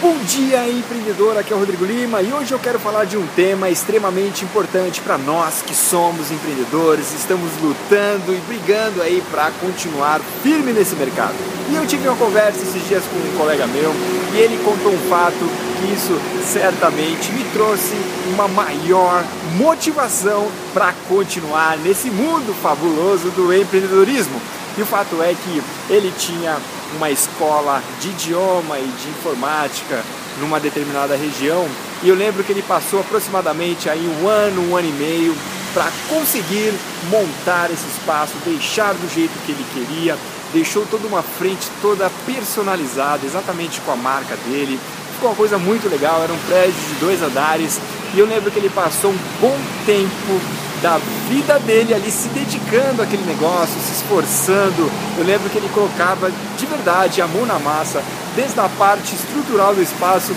Bom dia, empreendedor. Aqui é o Rodrigo Lima e hoje eu quero falar de um tema extremamente importante para nós que somos empreendedores, estamos lutando e brigando aí para continuar firme nesse mercado. E eu tive uma conversa esses dias com um colega meu e ele contou um fato que isso certamente me trouxe uma maior motivação para continuar nesse mundo fabuloso do empreendedorismo. E o fato é que ele tinha uma escola de idioma e de informática numa determinada região e eu lembro que ele passou aproximadamente aí um ano, um ano e meio para conseguir montar esse espaço, deixar do jeito que ele queria, deixou toda uma frente toda personalizada, exatamente com a marca dele. Ficou uma coisa muito legal, era um prédio de dois andares e eu lembro que ele passou um bom tempo da vida dele ali se dedicando àquele negócio, se esforçando. Eu lembro que ele colocava de verdade a mão na massa, desde a parte estrutural do espaço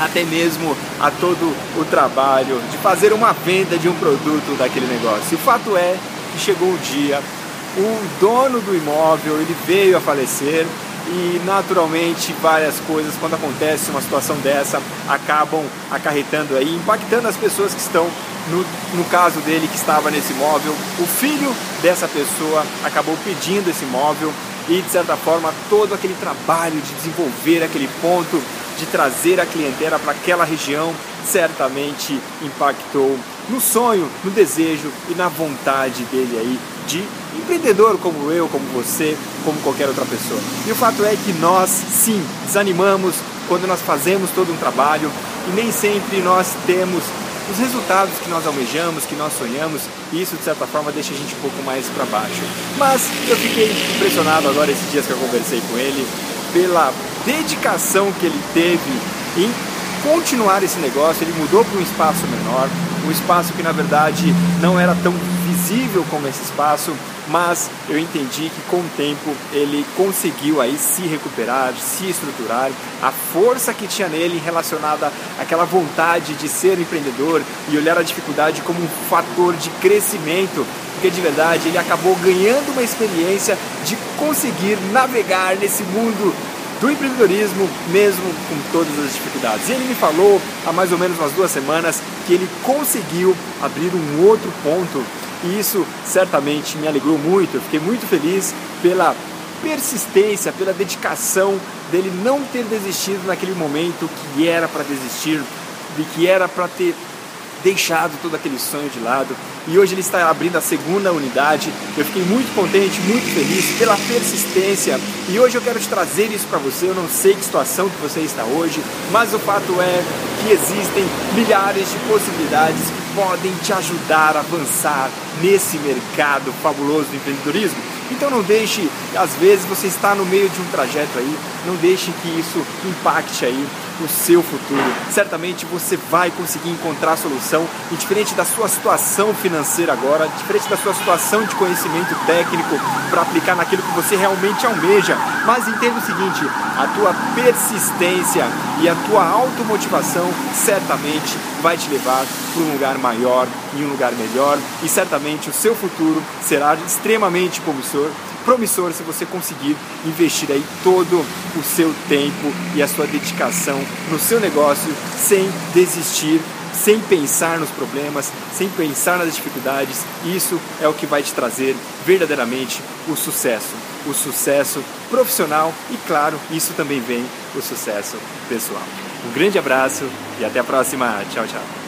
até mesmo a todo o trabalho de fazer uma venda de um produto daquele negócio. O fato é que chegou o dia, o dono do imóvel ele veio a falecer e naturalmente várias coisas quando acontece uma situação dessa acabam acarretando aí, impactando as pessoas que estão no, no caso dele que estava nesse imóvel, o filho dessa pessoa acabou pedindo esse imóvel e de certa forma todo aquele trabalho de desenvolver aquele ponto, de trazer a clientela para aquela região, certamente impactou no sonho, no desejo e na vontade dele aí de empreendedor como eu, como você, como qualquer outra pessoa. E o fato é que nós sim desanimamos quando nós fazemos todo um trabalho e nem sempre nós temos os resultados que nós almejamos, que nós sonhamos, e isso de certa forma deixa a gente um pouco mais para baixo. Mas eu fiquei impressionado agora esses dias que eu conversei com ele pela dedicação que ele teve em continuar esse negócio. Ele mudou para um espaço menor, um espaço que na verdade não era tão visível como esse espaço, mas eu entendi que com o tempo ele conseguiu aí se recuperar, se estruturar, a força que tinha nele relacionada àquela vontade de ser empreendedor e olhar a dificuldade como um fator de crescimento, porque de verdade ele acabou ganhando uma experiência de conseguir navegar nesse mundo do empreendedorismo, mesmo com todas as dificuldades. E ele me falou há mais ou menos umas duas semanas que ele conseguiu abrir um outro ponto e isso certamente me alegrou muito. Eu fiquei muito feliz pela persistência, pela dedicação dele não ter desistido naquele momento que era para desistir, de que era para ter deixado todo aquele sonho de lado e hoje ele está abrindo a segunda unidade. Eu fiquei muito contente, muito feliz pela persistência e hoje eu quero te trazer isso para você. Eu não sei que situação que você está hoje, mas o fato é que existem milhares de possibilidades podem te ajudar a avançar nesse mercado fabuloso do empreendedorismo. Então não deixe, às vezes você está no meio de um trajeto aí, não deixe que isso impacte aí o seu futuro. Certamente você vai conseguir encontrar a solução e diferente da sua situação financeira agora, diferente da sua situação de conhecimento técnico para aplicar naquilo que você realmente almeja. Mas entenda o seguinte, a tua persistência e a tua automotivação certamente vai te levar para um lugar maior e um lugar melhor e certamente o seu futuro será extremamente promissor promissor se você conseguir investir aí todo o seu tempo e a sua dedicação no seu negócio sem desistir, sem pensar nos problemas, sem pensar nas dificuldades. Isso é o que vai te trazer verdadeiramente o sucesso, o sucesso profissional e claro, isso também vem o sucesso pessoal. Um grande abraço e até a próxima. Tchau, tchau.